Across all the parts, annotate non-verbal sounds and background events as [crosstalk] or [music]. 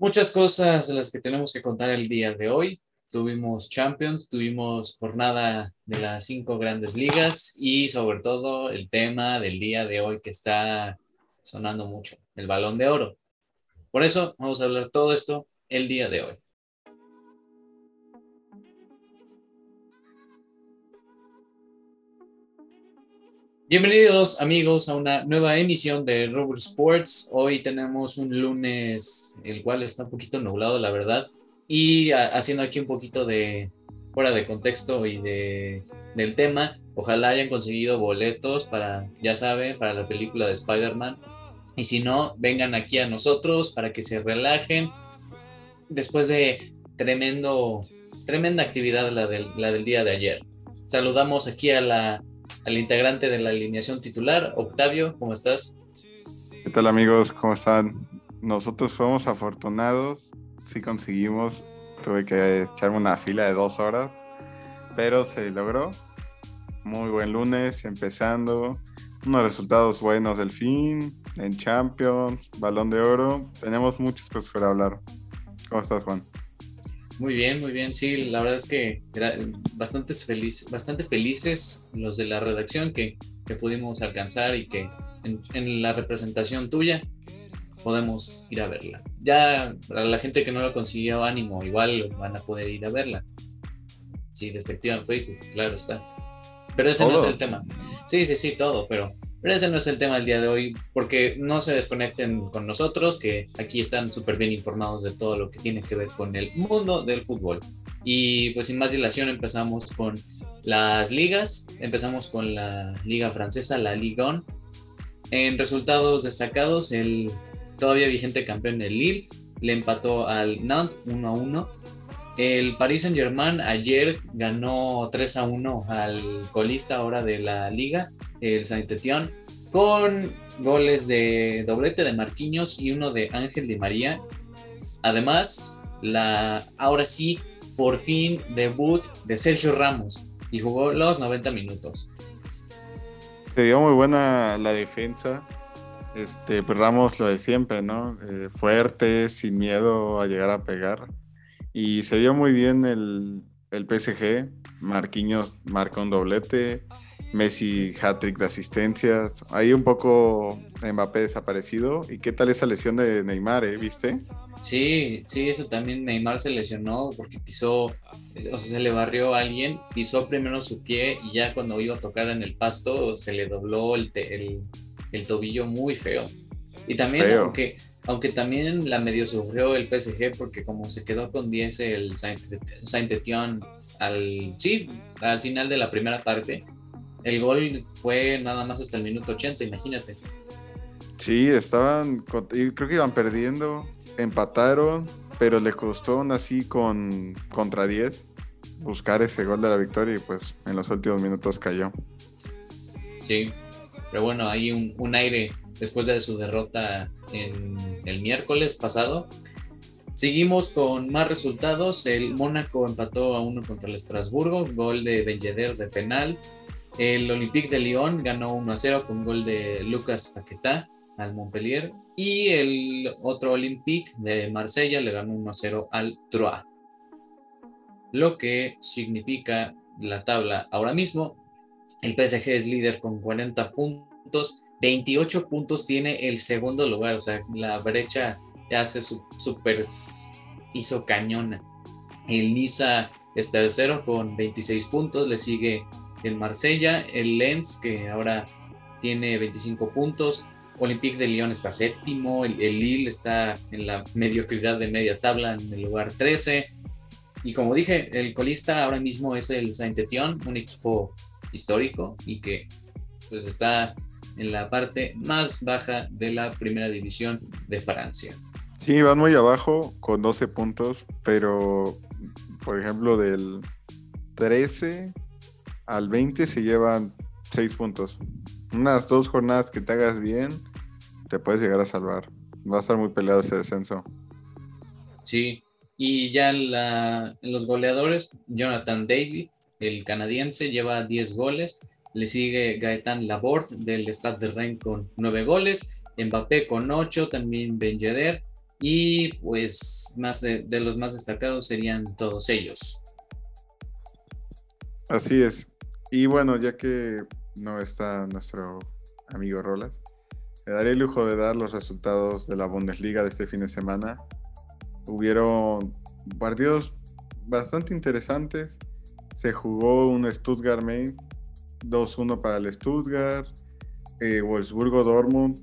Muchas cosas de las que tenemos que contar el día de hoy. Tuvimos Champions, tuvimos jornada de las cinco grandes ligas y sobre todo el tema del día de hoy que está sonando mucho, el balón de oro. Por eso vamos a hablar todo esto el día de hoy. Bienvenidos amigos a una nueva emisión de Rubber Sports. Hoy tenemos un lunes, el cual está un poquito nublado, la verdad, y haciendo aquí un poquito de fuera de contexto y de, del tema. Ojalá hayan conseguido boletos para, ya saben, para la película de Spider-Man. Y si no, vengan aquí a nosotros para que se relajen. Después de tremendo, tremenda actividad la del, la del día de ayer. Saludamos aquí a la al integrante de la alineación titular, Octavio, ¿cómo estás? ¿Qué tal amigos? ¿Cómo están? Nosotros fuimos afortunados, sí conseguimos, tuve que echarme una fila de dos horas, pero se logró. Muy buen lunes, empezando, unos resultados buenos del fin, en Champions, Balón de Oro, tenemos muchas cosas para hablar. ¿Cómo estás, Juan? Muy bien, muy bien. Sí, la verdad es que bastante, feliz, bastante felices los de la redacción que, que pudimos alcanzar y que en, la representación tuya podemos ir a verla. Ya para la gente que no lo consiguió ánimo, igual van a poder ir a verla. Sí, desactivan Facebook, claro está. Pero ese no es el tema. Sí, sí, sí, todo, pero pero ese no es el tema del día de hoy, porque no se desconecten con nosotros, que aquí están súper bien informados de todo lo que tiene que ver con el mundo del fútbol. Y pues sin más dilación empezamos con las ligas. Empezamos con la liga francesa, la Ligue 1. En resultados destacados, el todavía vigente campeón del Lille le empató al Nantes 1 a 1. El Paris Saint Germain ayer ganó 3 a 1 al colista ahora de la liga, el Saint-Étienne, con goles de doblete de Marquinhos y uno de Ángel de María. Además, la ahora sí, por fin, debut de Sergio Ramos y jugó los 90 minutos. Se vio muy buena la defensa. Este, pues Ramos lo de siempre, ¿no? Eh, fuerte, sin miedo a llegar a pegar. Y se vio muy bien el, el PSG. Marquinhos marca un doblete. Messi hat-trick de asistencias. Ahí un poco Mbappé desaparecido. ¿Y qué tal esa lesión de Neymar, eh? ¿Viste? Sí, sí, eso también Neymar se lesionó porque pisó, o sea, se le barrió a alguien, pisó primero su pie y ya cuando iba a tocar en el pasto se le dobló el, el, tobillo muy feo. Y también, aunque, aunque también la medio sufrió el PSG porque como se quedó con 10 el Saint-Étienne al, sí, al final de la primera parte, el gol fue nada más hasta el minuto 80, imagínate. Sí, estaban, creo que iban perdiendo, empataron, pero le costó aún así con contra 10 buscar ese gol de la victoria y pues en los últimos minutos cayó. Sí, pero bueno, hay un, un aire después de su derrota en el miércoles pasado. Seguimos con más resultados. El Mónaco empató a uno contra el Estrasburgo, gol de Ben de penal. El Olympique de Lyon ganó 1 a 0 con gol de Lucas Paquetá al Montpellier. Y el otro Olympique de Marsella le ganó 1 a 0 al Troyes. Lo que significa la tabla ahora mismo. El PSG es líder con 40 puntos. 28 puntos tiene el segundo lugar. O sea, la brecha ya se super hizo cañona. El Niza está tercero con 26 puntos. Le sigue el Marsella, el Lens, que ahora tiene 25 puntos, Olympique de Lyon está séptimo, el, Lille está en la mediocridad de media tabla en el lugar 13. Y como dije, el colista ahora mismo es el Saint-Étienne, un equipo histórico y que pues está en la parte más baja de la primera división de Francia. Sí, van muy abajo con 12 puntos, pero por ejemplo del 13 al 20 se llevan 6 puntos. Unas dos jornadas que te hagas bien, te puedes llegar a salvar. Va a estar muy peleado ese descenso. Sí, y ya en, los goleadores, Jonathan David, el canadiense, lleva 10 goles. Le sigue Gaetan Laborde del Stade de Rennes con 9 goles. Mbappé con 8, también Ben Yedder. Y pues más de, los más destacados serían todos ellos. Así es. Y bueno, ya que no está nuestro amigo Rolas, me daré el lujo de dar los resultados de la Bundesliga de este fin de semana. Hubieron partidos bastante interesantes. Se jugó un Stuttgart Main 2-1 para el Stuttgart. Eh, Wolfsburgo Dortmund.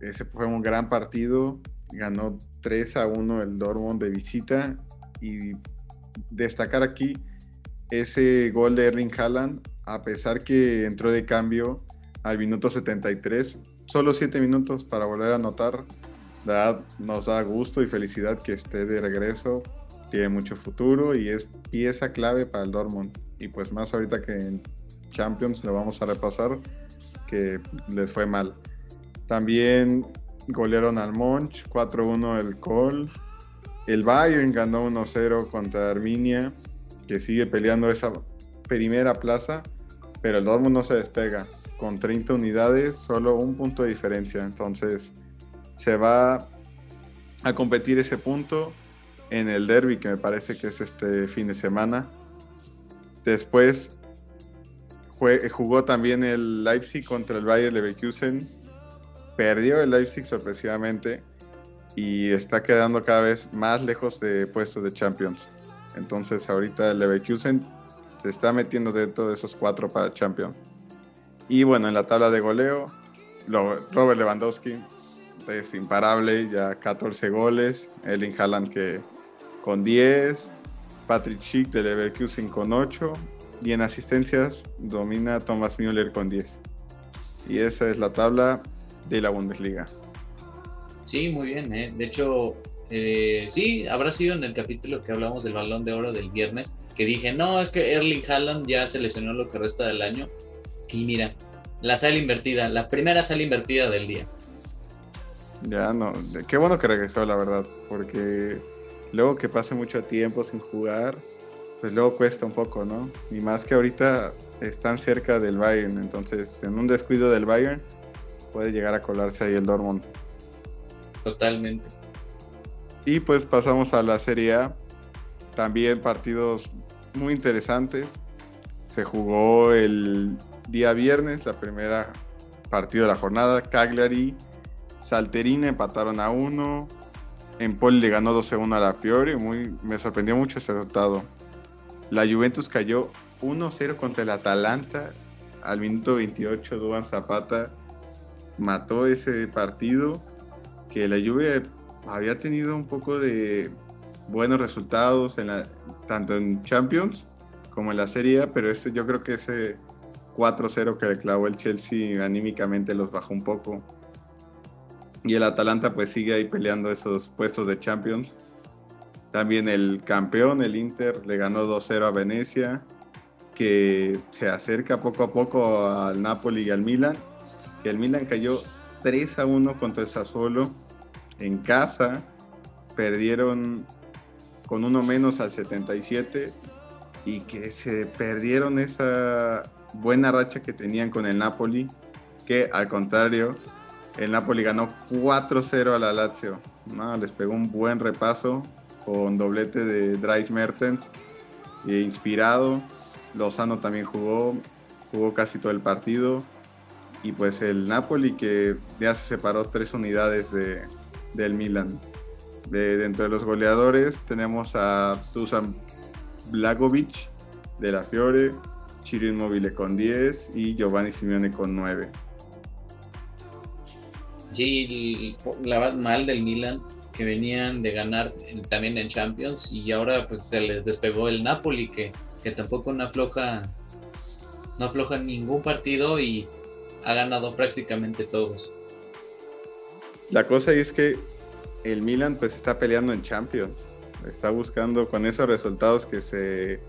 Ese fue un gran partido. Ganó 3 a 1 el Dortmund de visita. Y destacar aquí ese gol de Erling Haaland, a pesar que entró de cambio al minuto 73, solo 7 minutos para volver a anotar. nos da gusto y felicidad que esté de regreso. Tiene mucho futuro y es pieza clave para el Dortmund. Y pues más ahorita que en Champions lo vamos a repasar, que les fue mal. También golearon al Monch, 4-1 el Col. El Bayern ganó 1-0 contra Arminia, sigue peleando esa primera plaza, pero el Dortmund no se despega. Con 30 unidades, solo un punto de diferencia. Entonces se va a competir ese punto en el derby, que me parece que es este fin de semana. Después jugó también el Leipzig contra el Bayern Leverkusen. Perdió el Leipzig sorpresivamente y está quedando cada vez más lejos de puestos de Champions. Entonces ahorita el Leverkusen se está metiendo dentro de esos cuatro para Champions. Y bueno, en la tabla de goleo, Robert Lewandowski es imparable, ya 14 goles. Erling Haaland que con 10. Patrick Schick de Leverkusen con 8 y en asistencias domina Thomas Müller con 10. Y esa es la tabla de la Bundesliga. Sí, muy bien. ¿eh? De hecho, eh, sí, habrá sido en el capítulo que hablamos del balón de oro del viernes, que dije, no, es que Erling Haaland ya seleccionó lo que resta del año. Y mira, la sala invertida, la primera sala invertida del día. Ya, no, qué bueno que regresó, la verdad, porque luego que pase mucho tiempo sin jugar, pues luego cuesta un poco, ¿no? Y más que ahorita están cerca del Bayern, entonces en un descuido del Bayern puede llegar a colarse ahí el Dortmund. Totalmente. Y pues pasamos a la Serie A. También partidos muy interesantes. Se jugó el día viernes, la primera partido de la jornada. Cagliari, Salterina empataron a uno. Empoli le ganó 12-1 a la Fiore. Muy, me sorprendió mucho ese resultado. La Juventus cayó 1-0 contra el Atalanta al minuto 28. Duan Zapata mató ese partido que la Juve había tenido un poco de buenos resultados tanto en Champions como en la Serie pero ese, yo creo que ese 4-0 que le clavó el Chelsea anímicamente los bajó un poco. Y el Atalanta pues sigue ahí peleando esos puestos de Champions. También el campeón, el Inter, le ganó 2-0 a Venecia, que se acerca poco a poco al Napoli y al Milan, que el Milan cayó 3-1 contra el Sassuolo en casa, perdieron con uno menos al 77 y que se perdieron esa buena racha que tenían con el Napoli, que al contrario, el Napoli ganó 4-0 a la Lazio. No, les pegó un buen repaso con doblete de Dries Mertens, e inspirado. Lozano también jugó, jugó casi todo el partido. Y pues el Napoli que ya se separó tres unidades de, del Milan. De, dentro de los goleadores tenemos a Dusan Blagovic de la Fiore, Chiro Immobile con 10 y Giovanni Simeone con 9. Sí, la verdad mal del Milan que venían de ganar también en Champions y ahora pues se les despegó el Napoli que, que tampoco no afloja no afloja ningún partido y ha ganado prácticamente todos. La cosa es que el Milan pues está peleando en Champions, está buscando con esos resultados que se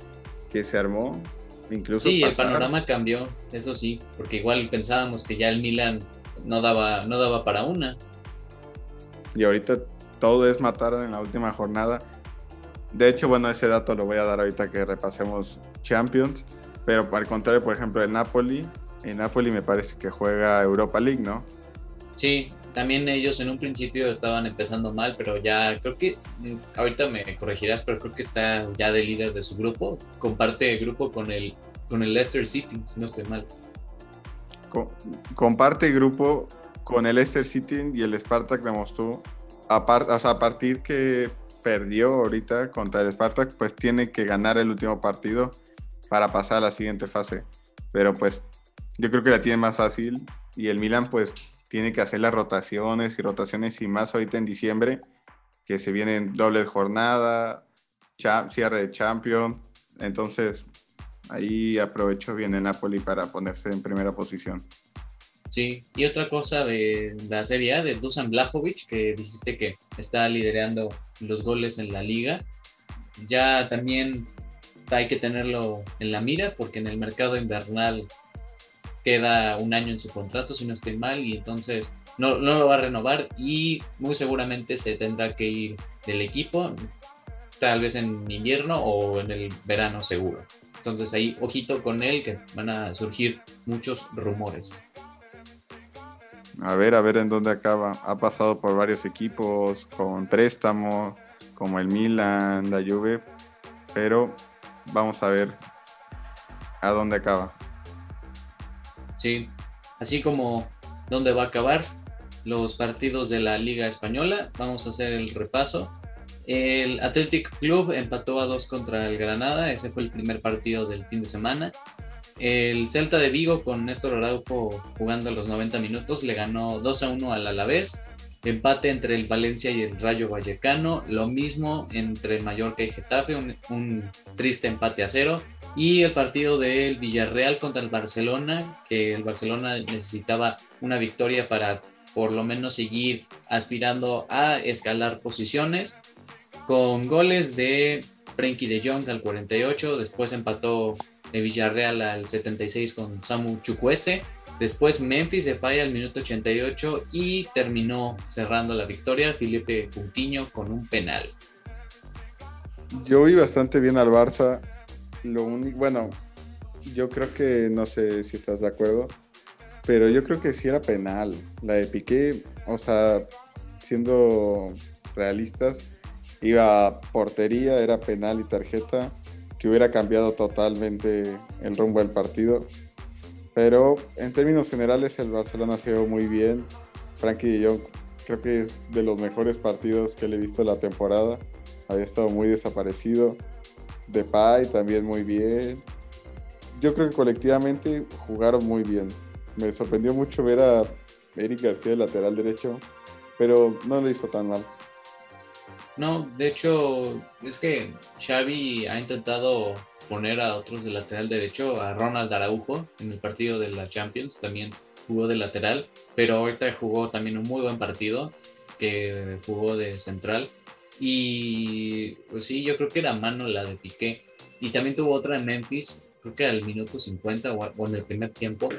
que se armó, incluso Sí, el panorama cambió, eso sí, porque igual pensábamos que ya el Milan no daba no daba para una. Y ahorita todo es matar en la última jornada. De hecho, bueno, ese dato lo voy a dar ahorita que repasemos Champions. Pero al contrario, por ejemplo, el Napoli, el Napoli me parece que juega Europa League, ¿no? Sí, también ellos en un principio estaban empezando mal, pero ya creo que, mm, ahorita me corregirás, pero creo que está ya de líder de su grupo. Comparte grupo con el, con el Leicester City, si no estoy mal. comparte grupo con el Leicester City y el Spartak de Moscú. A, o a partir que perdió ahorita contra el Spartak, pues tiene que ganar el último partido para pasar a la siguiente fase. Pero pues yo creo que la tiene más fácil y el Milan pues tiene que hacer las rotaciones y rotaciones y más ahorita en diciembre, que se vienen doble jornada, cierre de Champions. Entonces, ahí aprovecho bien el Napoli para ponerse en primera posición. Sí, y otra cosa de la Serie A, de Dusan Blajovic, que dijiste que está liderando los goles en la liga. Ya también hay que tenerlo en la mira, porque en el mercado invernal queda un año en su contrato, si no estoy mal, y entonces no, no lo va a renovar y muy seguramente se tendrá que ir del equipo, tal vez en invierno o en el verano seguro. Entonces ahí, ojito con él, que van a surgir muchos rumores. A ver, a ver en dónde acaba. Ha pasado por varios equipos con préstamo, como el Milan, la Juve, pero vamos a ver a dónde acaba. Sí, así como dónde va a acabar los partidos de la Liga Española, vamos a hacer el repaso. El Athletic Club empató a dos contra el Granada, ese fue el primer partido del fin de semana. El Celta de Vigo con Néstor Araujo jugando los 90 minutos le ganó 2 a 1 al Alavés. Empate entre el Valencia y el Rayo Vallecano. Lo mismo entre Mallorca y Getafe, un, un triste empate a cero. Y el partido del Villarreal contra el Barcelona, que el Barcelona necesitaba una victoria para por lo menos seguir aspirando a escalar posiciones, con goles de Frenkie de Jong al 48, después empató el Villarreal al 76 con Samu Chukwese, después Memphis de falla al minuto 88 y terminó cerrando la victoria Felipe Puntiño con un penal. Yo vi bastante bien al Barça lo único, bueno, yo creo que, no sé si estás de acuerdo, pero yo creo que sí era penal. La de Piqué, o sea, siendo realistas, iba a portería, era penal y tarjeta, que hubiera cambiado totalmente el rumbo del partido. Pero en términos generales el Barcelona se ve muy bien. Frankie Jong creo que es de los mejores partidos que le he visto la temporada. Había estado muy desaparecido. Depay también muy bien. Yo creo que colectivamente jugaron muy bien. Me sorprendió mucho ver a Eric García de lateral derecho, pero no lo hizo tan mal. No, de hecho, es que Xavi ha intentado poner a otros de lateral derecho, a Ronald Araujo en el partido de la Champions, también jugó de lateral, pero ahorita jugó también un muy buen partido, que jugó de central y pues sí, yo creo que era mano la de Piqué. Y también tuvo otra en Memphis, creo que al minuto 50 o en el primer tiempo,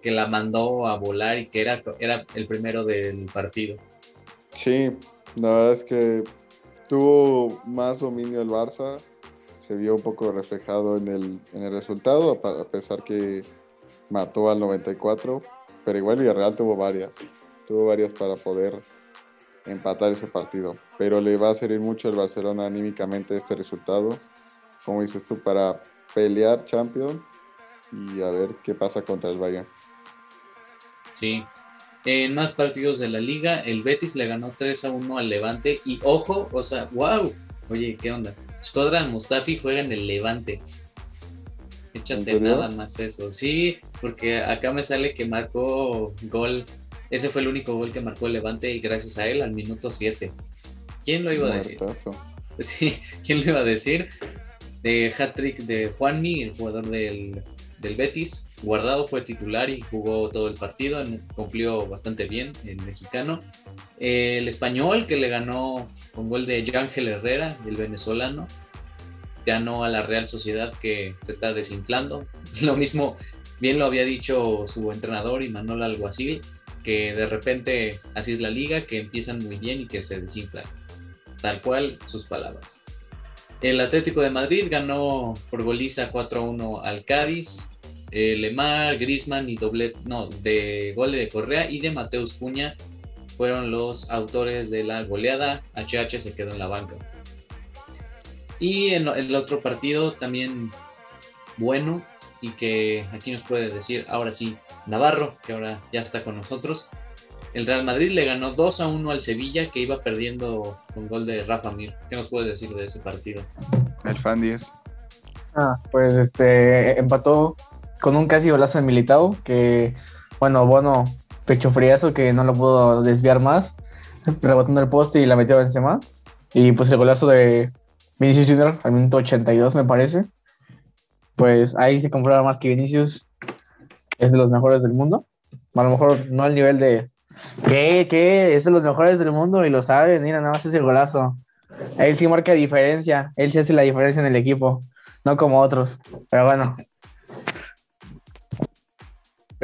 que la mandó a volar y que era, era el primero del partido. Sí, la verdad es que tuvo más dominio el Barça, se vio un poco reflejado en el, en el resultado, a pesar que mató al 94, pero igual Villarreal tuvo varias, tuvo varias para poder empatar ese partido. Pero le va a servir mucho el Barcelona anímicamente este resultado, como dices tú, para pelear Champions y a ver qué pasa contra el Bayern. Sí. En más partidos de la liga, el Betis le ganó 3 a 1 al Levante. Y ojo, o sea, wow. Oye, ¿qué onda? Skodran Mustafi juega en el Levante. Échate nada más eso. Sí, porque acá me sale que marcó gol ese fue el único gol que marcó el Levante y gracias a él al minuto 7. ¿Quién lo iba a decir? [laughs] Sí, ¿quién lo iba a decir? De hat-trick de Juanmi, el jugador del, Betis. Guardado fue titular y jugó todo el partido, cumplió bastante bien el mexicano. El español que le ganó con gol de Ángel Herrera, el venezolano, ganó a la Real Sociedad que se está desinflando. [laughs] Lo mismo, bien lo había dicho su entrenador y Manuel Alguacil, que de repente así es la liga, que empiezan muy bien y que se desinflan. Tal cual sus palabras. El Atlético de Madrid ganó por goliza 4-1 al Cádiz. Lemar, Grisman y doble, no, de gol de Correa y de Mateus Cuña fueron los autores de la goleada. HH se quedó en la banca. Y en el otro partido también bueno y que aquí nos puede decir ahora sí Navarro, que ahora ya está con nosotros. El Real Madrid le ganó 2 a 1 al Sevilla que iba perdiendo con gol de Rafa Mir. ¿Qué nos puede decir de ese partido? El fan 10. Ah, pues este empató con un casi golazo de Militao que bueno, bueno, pecho friazo que no lo pudo desviar más, rebotando el poste y la metió encima. Y pues el golazo de Vinicius Junior al minuto 82 me parece. Pues ahí se comprueba más que Vinicius es de los mejores del mundo. A lo mejor no al nivel de ¿qué? ¿Qué? Es de los mejores del mundo y lo sabe, mira, nada más ese golazo. Él sí marca diferencia, él sí hace la diferencia en el equipo, no como otros. Pero bueno,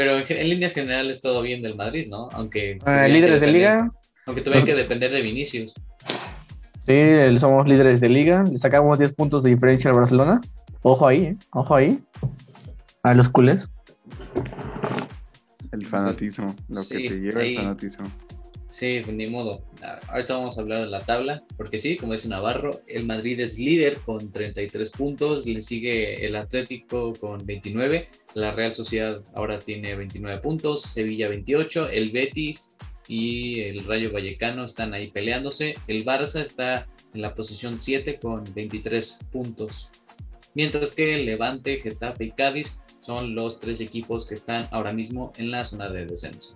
pero en, líneas generales todo bien del Madrid, ¿no? Aunque. Ah, líderes de liga. Aunque tuvieran que depender de Vinicius. Sí, somos líderes de liga. Le sacamos 10 puntos de diferencia al Barcelona. Ojo ahí, ¿eh? Ojo ahí. A los culés. El fanatismo, lo que te lleva el fanatismo. Sí, ni modo. Ahorita vamos a hablar de la tabla, porque sí, como dice Navarro, el Madrid es líder con 33 puntos, le sigue el Atlético con 29, la Real Sociedad ahora tiene 29 puntos, Sevilla 28, el Betis y el Rayo Vallecano están ahí peleándose, el Barça está en la posición 7 con 23 puntos, mientras que Levante, Getafe y Cádiz son los tres equipos que están ahora mismo en la zona de descenso.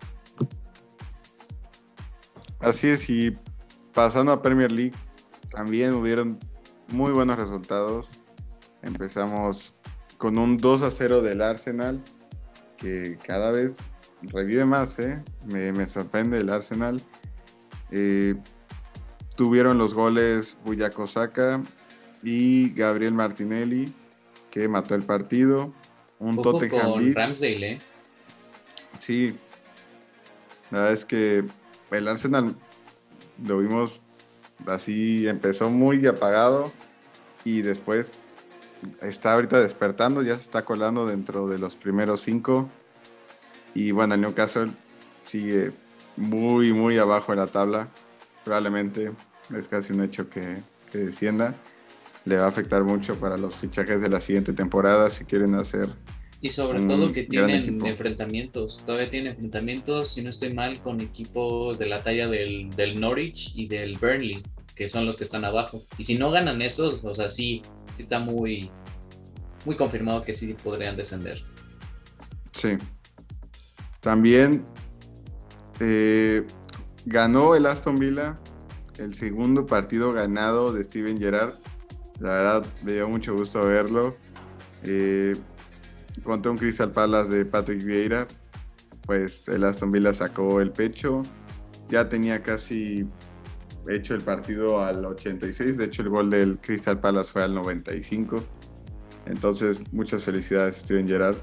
Así es, y pasando a Premier League, también hubieron muy buenos resultados. Empezamos con un 2 a 0 del Arsenal, que cada vez revive más, ¿eh? me, sorprende el Arsenal. Eh, tuvieron los goles Buyaco Saka y Gabriel Martinelli, que mató el partido. Un Tottenham con Ramsdale, ¿eh? Sí, la verdad es que el Arsenal lo vimos así, empezó muy apagado y después está ahorita despertando, ya se está colando dentro de los primeros cinco. Y bueno, el Newcastle sigue muy, muy abajo en la tabla. Probablemente es casi un hecho que, que descienda. Le va a afectar mucho para los fichajes de la siguiente temporada si quieren hacer y sobre todo que tienen enfrentamientos, todavía tienen enfrentamientos, si no estoy mal, con equipos de la talla del, Norwich y del Burnley, que son los que están abajo. Y si no ganan esos, o sea, sí, sí está muy, muy confirmado que sí podrían descender. Sí. También eh, ganó el Aston Villa el segundo partido ganado de Steven Gerrard. La verdad, me dio mucho gusto verlo. Eh, contra un Crystal Palace de Patrick Vieira, pues el Aston Villa sacó el pecho. Ya tenía casi hecho el partido al 86, de hecho el gol del Crystal Palace fue al 95. Entonces, muchas felicidades Steven Gerrard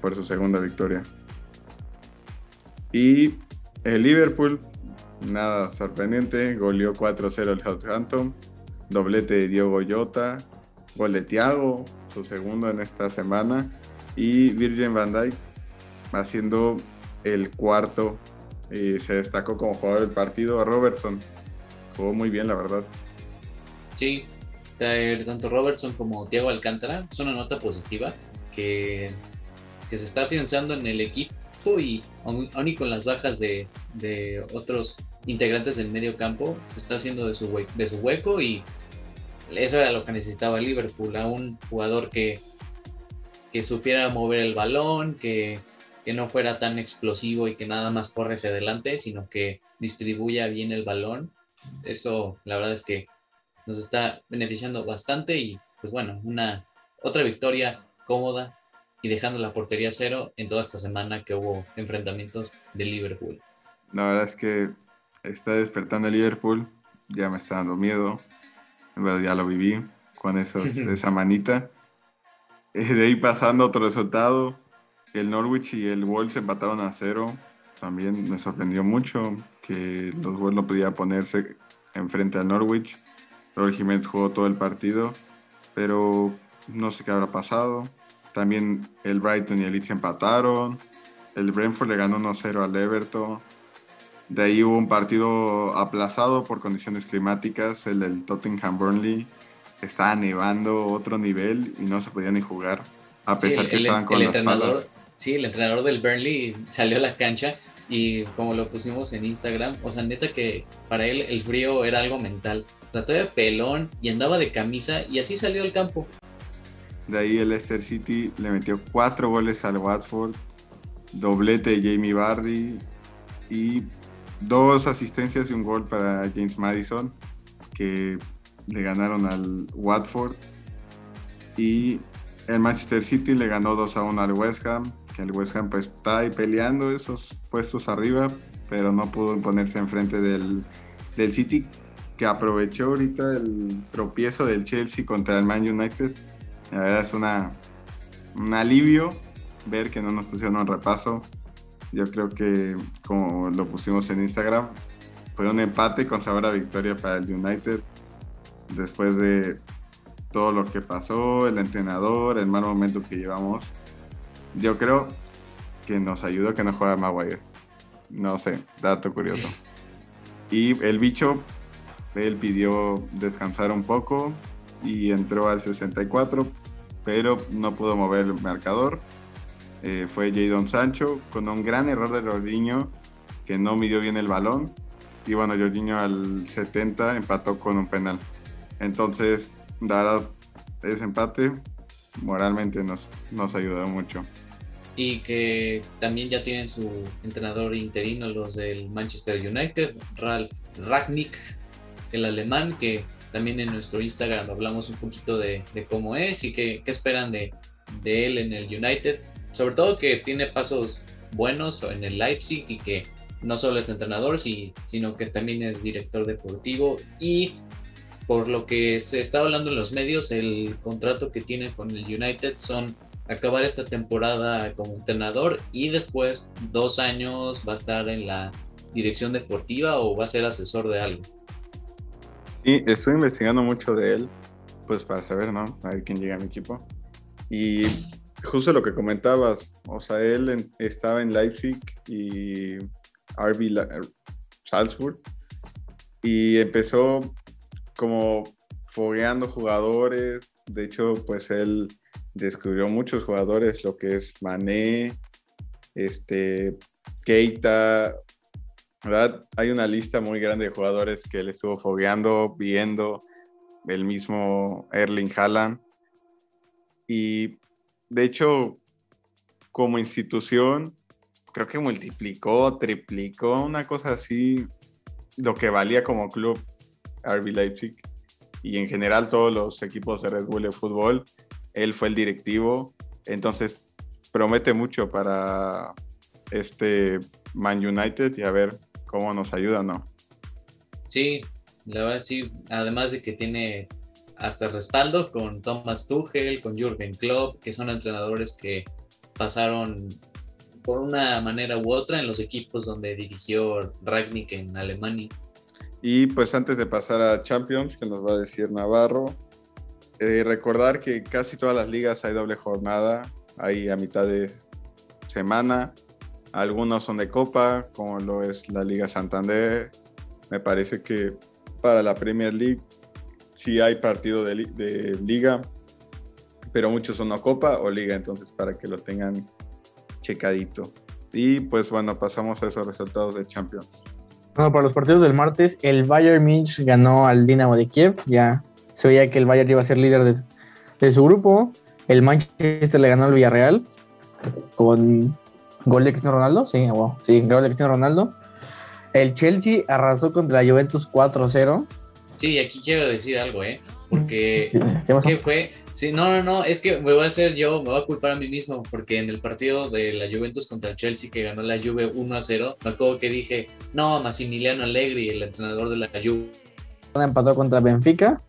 por su segunda victoria. Y el Liverpool, nada sorprendente, goleó 4-0 el Southampton, doblete de Diego Jota, gol de Thiago, su segundo en esta semana y Virgin van Dijk haciendo el cuarto y se destacó como jugador del partido. Robertson jugó muy bien, la verdad. Sí, tanto Robertson como Thiago Alcántara es una nota positiva que, que se está pensando en el equipo y aún, y con las bajas de, de, otros integrantes del medio campo, se está haciendo de su, hueco y eso era lo que necesitaba Liverpool, a un jugador que que supiera mover el balón, que, no fuera tan explosivo y que nada más corre hacia adelante, sino que distribuya bien el balón. Eso, la verdad es que nos está beneficiando bastante y, pues bueno, una otra victoria cómoda y dejando la portería cero en toda esta semana que hubo enfrentamientos de Liverpool. La verdad es que está despertando el Liverpool, ya me está dando miedo, ya lo viví con [laughs] esa manita. De ahí pasando otro resultado, el Norwich y el Wolves empataron a cero. También me sorprendió mucho que los Wolves no podían ponerse enfrente al Norwich. Robert Jiménez jugó todo el partido, pero no sé qué habrá pasado. También el Brighton y el Leeds empataron. El Brentford le ganó 1-0 al Everton. De ahí hubo un partido aplazado por condiciones climáticas, el del Tottenham Burnley. Estaba nevando otro nivel y no se podía ni jugar, a pesar que estaban con las palas. Sí, el entrenador del Burnley salió a la cancha y como lo pusimos en Instagram, o sea, neta que para él el frío era algo mental. O sea, todavía pelón y andaba de camisa y así salió al campo. De ahí el Leicester City le metió cuatro goles al Watford, doblete de Jamie Vardy y dos asistencias y un gol para James Madison, que le ganaron al Watford. Y el Manchester City le ganó 2 a 1 al West Ham, que el West Ham pues, está ahí peleando esos puestos arriba, pero no pudo ponerse enfrente del, del City, que aprovechó ahorita el tropiezo del Chelsea contra el Man United. La verdad es una, un alivio ver que no nos pusieron un repaso. Yo creo que, como lo pusimos en Instagram, fue un empate con sabor a victoria para el United. Después de todo lo que pasó, el entrenador, el mal momento que llevamos yo creo que nos ayudó que no juega Maguire. No sé, dato curioso. Y el bicho, él pidió descansar un poco y entró al 64, pero no pudo mover el marcador. Eh, fue Jadon Sancho con un gran error de Jorginho que no midió bien el balón. Y bueno, Jorginho al 70 empató con un penal. Entonces, dar ese empate moralmente nos, nos ayudó mucho y que también ya tienen su entrenador interino los del Manchester United, Ralf Ragnick, el alemán, que también en nuestro Instagram hablamos un poquito de, cómo es y qué, esperan de, de, él en el United. Sobre todo que tiene pasos buenos en el Leipzig y que no solo es entrenador, sino que también es director deportivo y por lo que se está hablando en los medios, el contrato que tiene con el United son acabar esta temporada como entrenador y después dos años va a estar en la dirección deportiva o va a ser asesor de algo. Sí, estoy investigando mucho de él, pues para saber, ¿no? A ver quién llega a mi equipo. Y justo lo que comentabas, o sea, él estaba en Leipzig y RB Salzburg y empezó como fogueando jugadores. De hecho, pues él descubrió muchos jugadores, lo que es Mané, este, Keita, ¿verdad? Hay una lista muy grande de jugadores que él estuvo fogueando, viendo, el mismo Erling Haaland. Y de hecho, como institución, creo que multiplicó, triplicó, una cosa así, lo que valía como club RB Leipzig. Y en general todos los equipos de Red Bull de fútbol él fue el directivo, entonces promete mucho para este Man United y a ver cómo nos ayuda, ¿no? Sí, la verdad sí, además de que tiene hasta respaldo con Thomas Tuchel, con Jürgen Klopp, que son entrenadores que pasaron por una manera u otra en los equipos donde dirigió Ragnick en Alemania. Y pues antes de pasar a Champions, que nos va a decir Navarro, eh, recordar que casi todas las ligas hay doble jornada, hay a mitad de semana. Algunos son de Copa, como lo es la Liga Santander. Me parece que para la Premier League sí hay partido de, Liga, pero muchos son o Copa o Liga, entonces para que lo tengan checadito. Y pues bueno, pasamos a esos resultados de Champions. Bueno, para los partidos del martes, el Bayern Munich ganó al Dinamo de Kiev, ya se veía que el Bayern iba a ser líder de, su grupo. El Manchester le ganó al Villarreal con gol de Cristiano Ronaldo. Sí, sí, gol de Cristiano Ronaldo. El Chelsea arrasó contra la Juventus 4-0. Sí, aquí quiero decir algo, ¿eh? Porque, ¿qué, fue? Sí, no, no, no, es que me voy a hacer yo, me voy a culpar a mí mismo, porque en el partido de la Juventus contra el Chelsea que ganó la Juve 1 0, me acuerdo que dije, no, Massimiliano Allegri, el entrenador de la Juve. Empató contra Benfica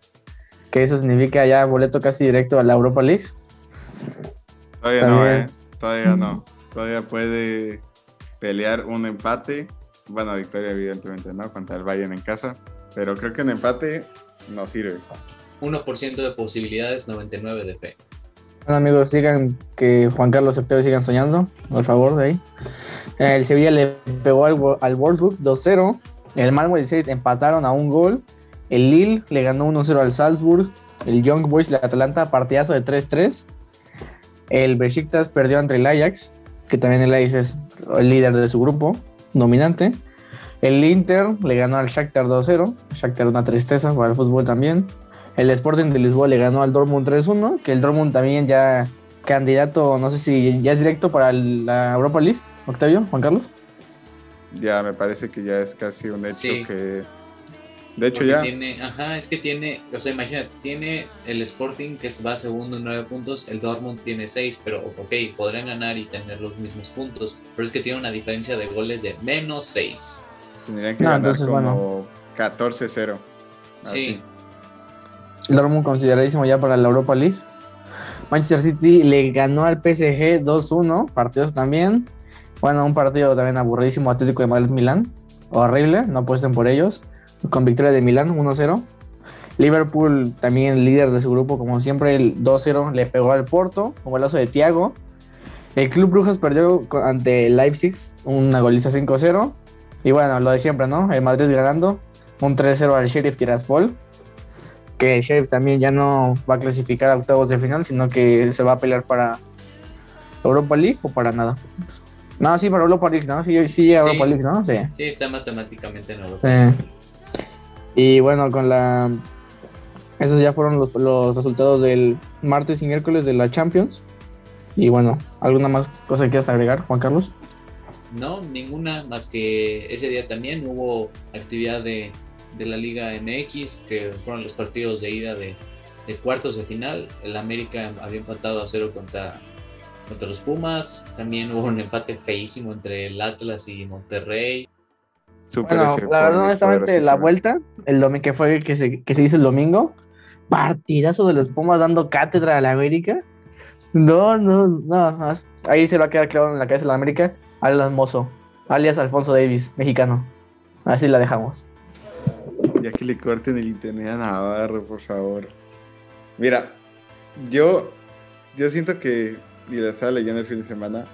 que eso significa ya boleto casi directo a la Europa League. Todavía no, ¿eh? Todavía no. Todavía puede pelear un empate. Bueno, victoria evidentemente no, contra el Bayern en casa. Pero creo que un empate no sirve. 1% de posibilidades, 99 de fe. Bueno amigos, sigan que Juan Carlos Cepeo sigan soñando, por favor, de ahí. El Sevilla le pegó al, al Wolfsburg 2-0. El Malmo y el Zenit empataron a un gol. El Lille le ganó 1-0 al Salzburg. El Young Boys y el Atalanta, partidazo de 3-3. El Besiktas perdió ante el Ajax, que también el Ajax es el líder de su grupo, dominante. El Inter le ganó al Shakhtar 2-0. Shakhtar una tristeza para el fútbol también. El Sporting de Lisboa le ganó al Dortmund 3-1, que el Dortmund también ya candidato, no sé si ya es directo para el- la Europa League. Octavio, Juan Carlos. Ya me parece que ya es casi un hecho Sí. que. De hecho, Porque ya. Tiene, ajá, es que tiene, o sea, imagínate, tiene el Sporting que va segundo en nueve puntos, el Dortmund tiene seis, pero ok, podrían ganar y tener los mismos puntos, pero es que tiene una diferencia de goles de menos seis. Tendrían que No, ganar entonces, como 14-0. Sí, El Dortmund consideradísimo ya para la Europa League. Manchester City le ganó al PSG 2-1, partidos también. Bueno, un partido también aburridísimo, Atlético de Madrid-Milán. Horrible, no apuesten por ellos. Con victoria de Milán 1-0. Liverpool también líder de su grupo, como siempre, el 2-0 le pegó al Porto, un golazo de Thiago. El Club Brujas perdió ante Leipzig, una goliza 5-0. Y bueno, lo de siempre, ¿no? El Madrid ganando, un 3-0 al Sheriff Tiraspol que el Sheriff también ya no va a clasificar a octavos de final, sino que se va a pelear para Europa League o para nada. No, sí, para Europa League, ¿no? Sí, sí, Europa Sí. League, ¿no? Sí. sí, está matemáticamente en Europa. Sí. Y bueno, con la... Esos ya fueron los, los resultados del martes y miércoles de la Champions. Y bueno, ¿alguna más cosa que quieras agregar, Juan Carlos? No, ninguna, más que ese día también hubo actividad de, de la Liga MX, que fueron los partidos de ida de, de cuartos de final. El América había empatado a cero contra, contra los Pumas. También hubo un empate feísimo entre el Atlas y Monterrey. Súper Bueno, la verdad, honestamente, la poderosísimo. vuelta, el domingo que fue que se, que se hizo el domingo, partidazo de los Pumas dando cátedra a la América. No, no, no, no, ahí se va a quedar claro en la cabeza de la América, Alan Mozo, alias Alfonso Davis, mexicano. Así la dejamos. Ya que le corten el internet a Navarro, por favor. Mira, yo, yo siento que, y la estaba leyendo el fin de semana,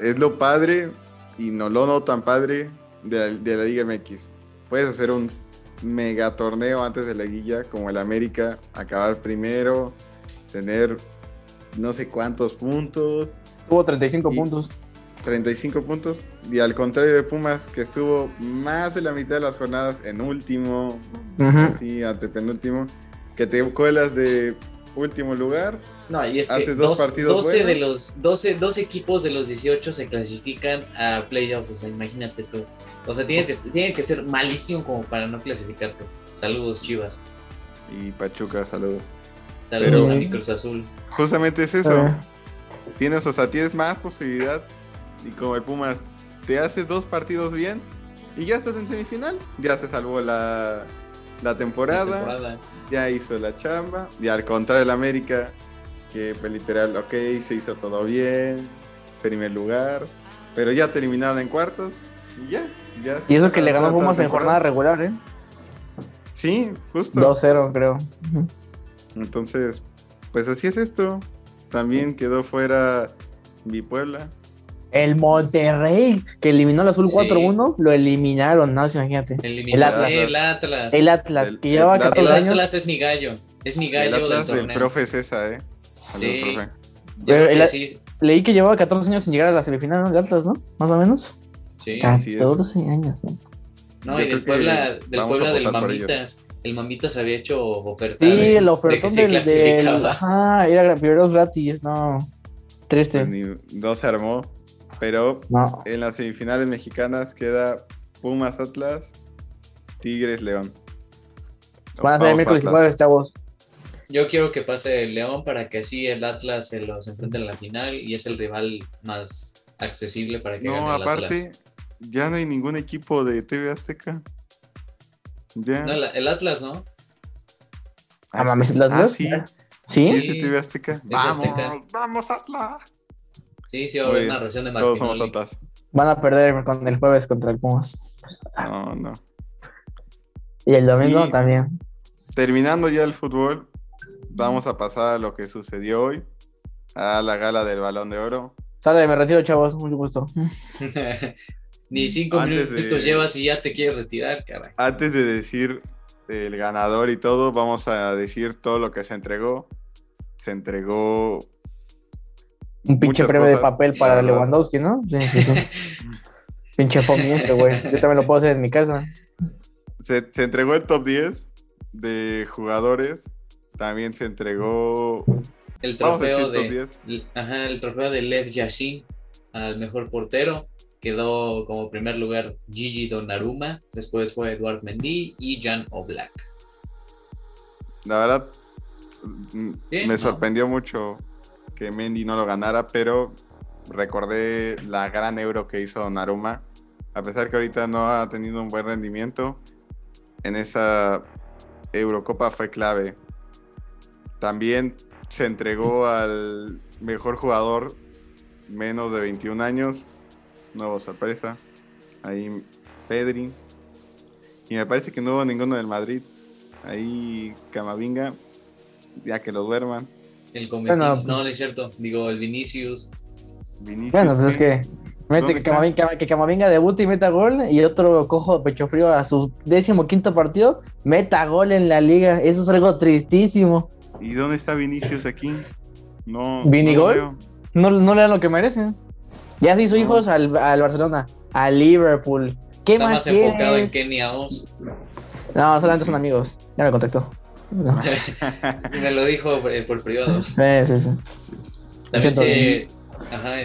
es lo padre y no lo no tan padre de la, de la Liga MX. Puedes hacer un mega torneo antes de la guilla, como el América, acabar primero, tener no sé cuántos puntos, Tuvo 35 Y- puntos. 35 puntos. Y al contrario de Pumas, que estuvo más de la mitad de las jornadas en último, Ujú. así antepenúltimo, que te cuelas de último lugar. No, y es que dos dos- partidos 12, de los, 12, 12 equipos de los 18 se clasifican a playoffs. O sea, imagínate tú. O sea, tienes que, tiene que ser malísimo como para no clasificarte. Saludos, Chivas. Y Pachuca, saludos. Saludos Pero- a mi Cruz Azul. Justamente es eso. Tienes, o sea, tienes más posibilidad. Y como el Pumas, te haces dos partidos bien y ya estás en semifinal. Ya se salvó la, la temporada. temporada. ya hizo la chamba. Y al contrario del América, que pues, literal, ok, se hizo todo bien, primer lugar, pero ya te eliminaron en cuartos y ya. ya Y eso que le ganó Pumas en jornada regular, ¿eh? Sí, justo. 2-0, creo. Entonces, pues así es esto. También quedó fuera mi Puebla. El Monterrey, que eliminó al Azul Sí. 4-1, lo eliminaron, no, imagínate. Eliminó El Atlas. el Atlas. El Atlas, El- que llevaba el 14 El Atlas. años. Atlas es mi gallo. Es mi El gallo del Atlas del torneo. profe César, ¿eh? Saludos, Sí. profe. Pero el-. Leí que llevaba 14 años sin llegar a la semifinal, ¿no? El Atlas, ¿no? Más o menos. sí. así es. 14 años, ¿no? No, Yo y del Puebla, del Puebla del. Mamitas. El Mamitas había hecho oferta. Sí, de- el de ofertón se del, del- clasificaba. Ajá, era primeros gratis, no. Triste. Pues ni- no se armó. Pero No. en las semifinales mexicanas queda Pumas Atlas, Tigres León. Van a tener miércoles y Atlas. jueves, chavos. Yo quiero que pase el León para que así el Atlas se los enfrente en la final y es el rival más accesible para que No, gane el aparte, Atlas. ya no hay ningún equipo de TV Azteca. Ya. No, el, el Atlas, ¿no? Ah, mames, ¿el Ah, Atlas? sí. ¿Sí? Sí, es TV Azteca. Vamos, Azteca. vamos Atlas. Sí, sí, va a haber bien. narración de Todos somos. Atlas. Van a perder con el jueves contra el Pumas. No, no. Y el domingo Y- también. Terminando ya el fútbol, vamos a pasar a lo que sucedió hoy, a la gala del Balón de Oro. Sale, me retiro, chavos. Mucho gusto. [laughs] Ni cinco Antes minutos de- llevas y ya te quieres retirar, caray. Antes de decir el ganador y todo, vamos a decir todo lo que se entregó. Se entregó Un pinche premio de papel la para verdad. Lewandowski, ¿no? Sí, sí, sí. [laughs] pinche foamy este, güey. Yo también lo puedo hacer en mi casa. Se, se entregó el top 10 de jugadores. También se entregó. El trofeo de, 10. l- ajá, el trofeo de Lev Yashin al mejor portero. Quedó como primer lugar Gigi Donnarumma, después fue Eduard Mendy y Jan Oblak. La verdad, mm, me ¿no? sorprendió mucho que Mendy no lo ganara, pero recordé la gran euro que hizo Donnarumma. A pesar que ahorita no ha tenido un buen rendimiento, en esa Eurocopa fue clave. También se entregó al mejor jugador menos de 21 años. Nueva sorpresa. Ahí Pedri. Y me parece que no hubo ninguno del Madrid. Ahí Camavinga. Ya que lo duerman. El Bueno, pues- no, no es cierto. Digo, el Vinicius. Vinicius, Bueno, pues es que mete ¿Dónde que? Camavinga, que Camavinga debute y meta gol y otro cojo de pecho frío a su décimo quinto partido, meta gol en la liga. Eso es algo tristísimo. ¿Y dónde está Vinicius aquí? No. ¿Vini no. No, no le dan lo que merecen. Ya se hizo No. hijos al, al Barcelona, al Liverpool. ¿Qué Está más más enfocado en? Kenia. No, solamente son amigos. Ya me contactó. No. [laughs] Me lo dijo eh, por privado. Sí, sí, sí. También se. Ajá,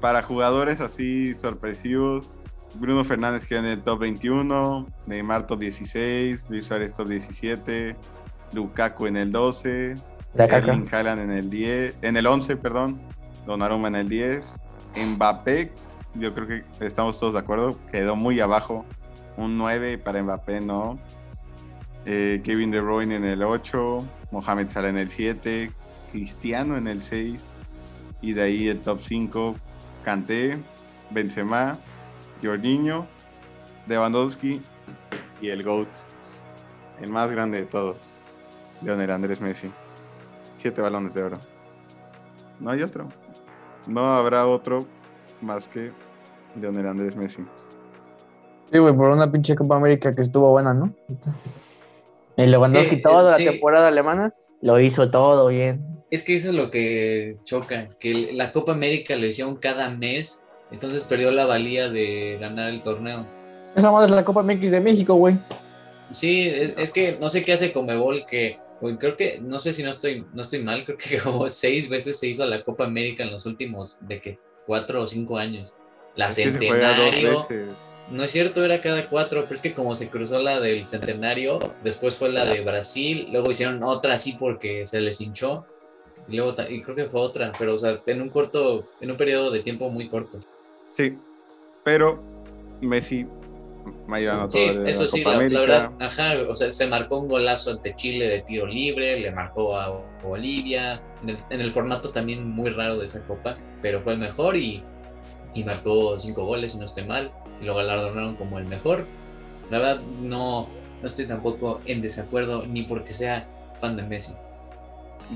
Para jugadores así sorpresivos, Bruno Fernández queda en el top 21, Neymar top 16, Luis Suárez top 17, Lukaku en el 12, La caca. Erling Haaland en el 10, en el 11, perdón, Donnarumma en el 10, Mbappé, yo creo que estamos todos de acuerdo, quedó muy abajo, un 9 para Mbappé, no. Eh, Kevin De Bruyne en el 8, Mohamed Salah en el 7, Cristiano en el 6, y de ahí el top 5, Kanté, Benzema, Jorginho, Lewandowski y el GOAT, el más grande de todos, Leonel Andrés Messi. Siete balones de oro. No hay otro. No habrá otro más que Leonel Andrés Messi. Sí, güey, por una pinche Copa América que estuvo buena, ¿no? Y Lewandowski Sí, toda la sí. temporada alemana lo hizo todo bien. Es que eso es lo que choca, que la Copa América lo hicieron cada mes, entonces perdió la valía de ganar el torneo. Esa madre es la Copa MX de México, güey. Sí, es, es que no sé qué hace Comebol, que pues, creo que, no sé si no estoy, no estoy mal, creo que [laughs] como seis veces se hizo la Copa América en los últimos, de que cuatro o cinco años. La Es que se juega dos Centenario, veces. No es cierto, era cada cuatro, pero es que como se cruzó la del Centenario, después fue la de Brasil, luego hicieron otra así porque se les hinchó, y luego y creo que fue otra, pero o sea, en un corto, en un periodo de tiempo muy corto. Sí, pero Messi mayor anotador Sí, eso la sí, la, verdad, ajá, o sea, se marcó un golazo ante Chile de tiro libre, le marcó a Bolivia, en el, en el formato también muy raro de esa copa, pero fue el mejor y, y marcó cinco goles, si no estoy mal, y lo galardonaron como el mejor. La verdad, no, no estoy tampoco en desacuerdo, ni porque sea fan de Messi.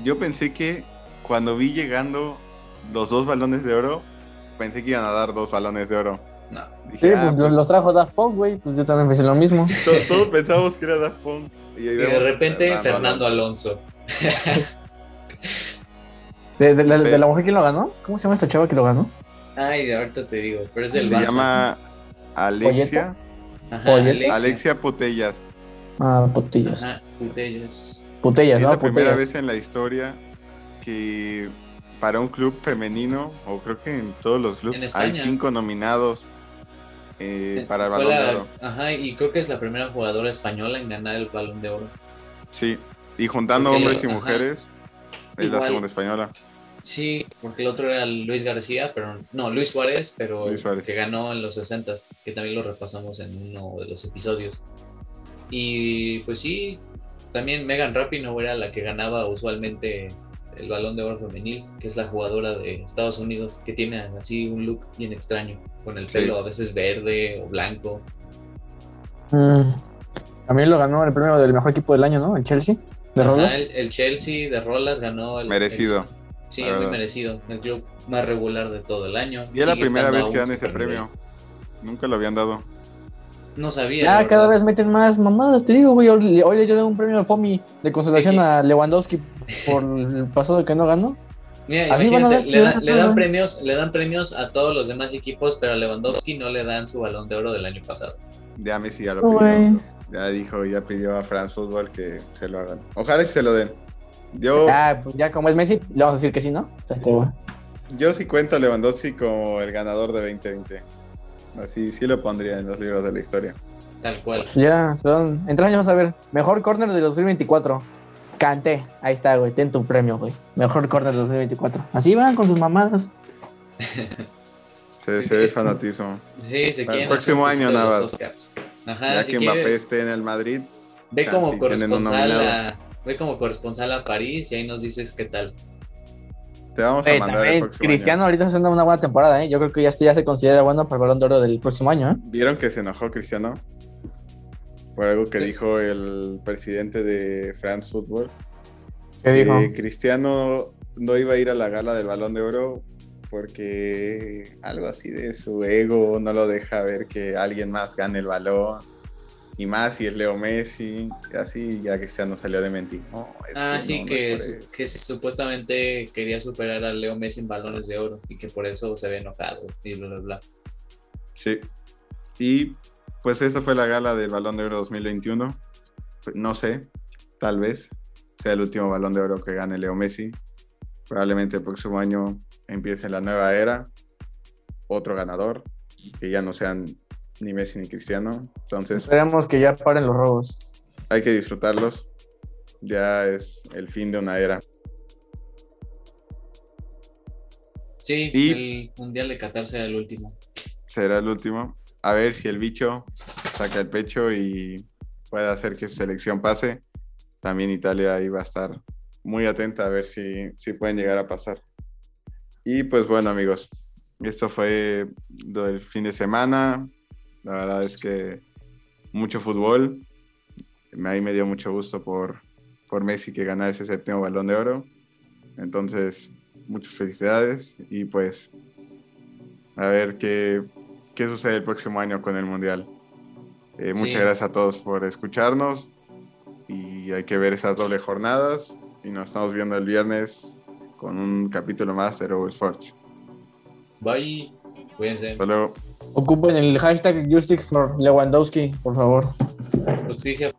Yo pensé que cuando vi llegando los dos balones de oro, pensé que iban a dar dos balones de oro. No, Dije, Sí, ah, pues, pues, los trajo Daft Punk, güey. Pues yo también pensé lo mismo. [laughs] to- todos pensábamos que era Daft Punk. Y, de repente Fernando Alonso. De, de la, de la mujer que lo ganó. ¿Cómo se llama esta chava que lo ganó? Ay, ahorita te digo, pero es Se del Barça. llama Alexia. Ajá. Alexia. Alexia Putellas. Ah. Ajá, Putellas. Putellas, Es ¿no? la primera vez en la historia que para un club femenino, o creo que en todos los clubes, hay cinco nominados eh, para el balón la- de oro. Ajá, y creo que es la primera jugadora española en ganar el balón de oro. Sí, y juntando Porque- hombres y ajá. mujeres, es la segunda española. Sí, porque el otro era Luis García, pero no, Luis Suárez, pero Luis Suárez. que ganó en los 60 que también lo repasamos en uno de los episodios. Y pues sí, también Megan Rapinoe era la que ganaba usualmente el balón de oro femenil, que es la jugadora de Estados Unidos, que tiene así un look bien extraño, con el Sí. pelo a veces verde o blanco. Mm. También lo ganó el premio del mejor equipo del año, ¿no? El Chelsea. De Ajá, Rodas. el, el Chelsea de Rolas ganó el, Merecido. el- Sí, La es muy merecido. El club más regular de todo el año. Y es la primera vez que dan ese premio. Nunca lo habían dado. No sabía. Ya cada vez meten más mamadas, te digo, güey. Hoy hoy le dieron un premio al FOMI de consolación Sí. a Lewandowski por el pasado que no ganó. Mira, Así van a imagínate, le, dan- le dan premios, le dan premios a todos los demás equipos, pero a Lewandowski no le dan su balón de oro del año pasado. Ya Messi ya lo pidió. Ya dijo, ya pidió a France Football que se lo hagan. Ojalá sí se lo den. Yo, Ah, pues ya como es Messi, le vamos a decir que sí, ¿no? Este, yo sí cuento a Lewandowski como el ganador de 2020. Así sí lo pondría en los libros de la historia. Tal cual. Ya, son. En tres años vamos a ver. Mejor corner de 2024. Canté. Ahí está, güey. Ten tu premio, güey. Mejor corner de 2024. Así van con sus mamadas. Se, es fanatismo. Sí, se Para el próximo año, nada más. Ya si que Mbappé esté en el Madrid, ve como corresponsal a, ve como corresponsal a París y ahí nos dices qué tal. te vamos a mandar el próximo Cristiano año. ahorita está haciendo una buena temporada, ¿eh? Yo creo que ya, ya se considera bueno para el balón de oro del próximo año, ¿eh? ¿Vieron que se enojó Cristiano? Por algo que Sí. dijo el presidente de France Football. ¿Qué dijo? que Cristiano no iba a ir a la gala del Balón de Oro porque algo así de su ego no lo deja ver que alguien más gane el balón. Y más si es Leo Messi, así ya Cristiano salió de mentir. No, Ah, que sí, no, no que, es que supuestamente quería superar a Leo Messi en balones de oro y que por eso se había enojado y bla, bla, bla. Sí. Y pues esa fue la gala del Balón de Oro 2021. No sé, tal vez sea el último Balón de Oro que gane Leo Messi. Probablemente el próximo año empiece la nueva era. Otro ganador, que ya no sean ni Messi ni Cristiano. Entonces Esperemos que ya paren los robos. hay que disfrutarlos. Ya es el fin de una era. Sí, Y- el Mundial de Qatar será el último. Será el último. A ver si el bicho saca el pecho y puede hacer que su selección pase. También Italia ahí va a estar muy atenta a ver si, si pueden llegar a pasar. Y pues bueno amigos, esto fue lo del fin de semana. La verdad es que mucho fútbol. Ahí me dio mucho gusto por, por Messi que ganara ese séptimo balón de oro. Entonces, muchas felicidades y pues a ver qué, qué sucede el próximo año con el Mundial. Eh, Sí. Muchas gracias a todos por escucharnos y hay que ver esas doble jornadas y nos estamos viendo el viernes con un capítulo más de Robo Sports. Bye. Cuídense. Hasta luego. Ocupen el hashtag Justice Lewandowski, por favor. Justicia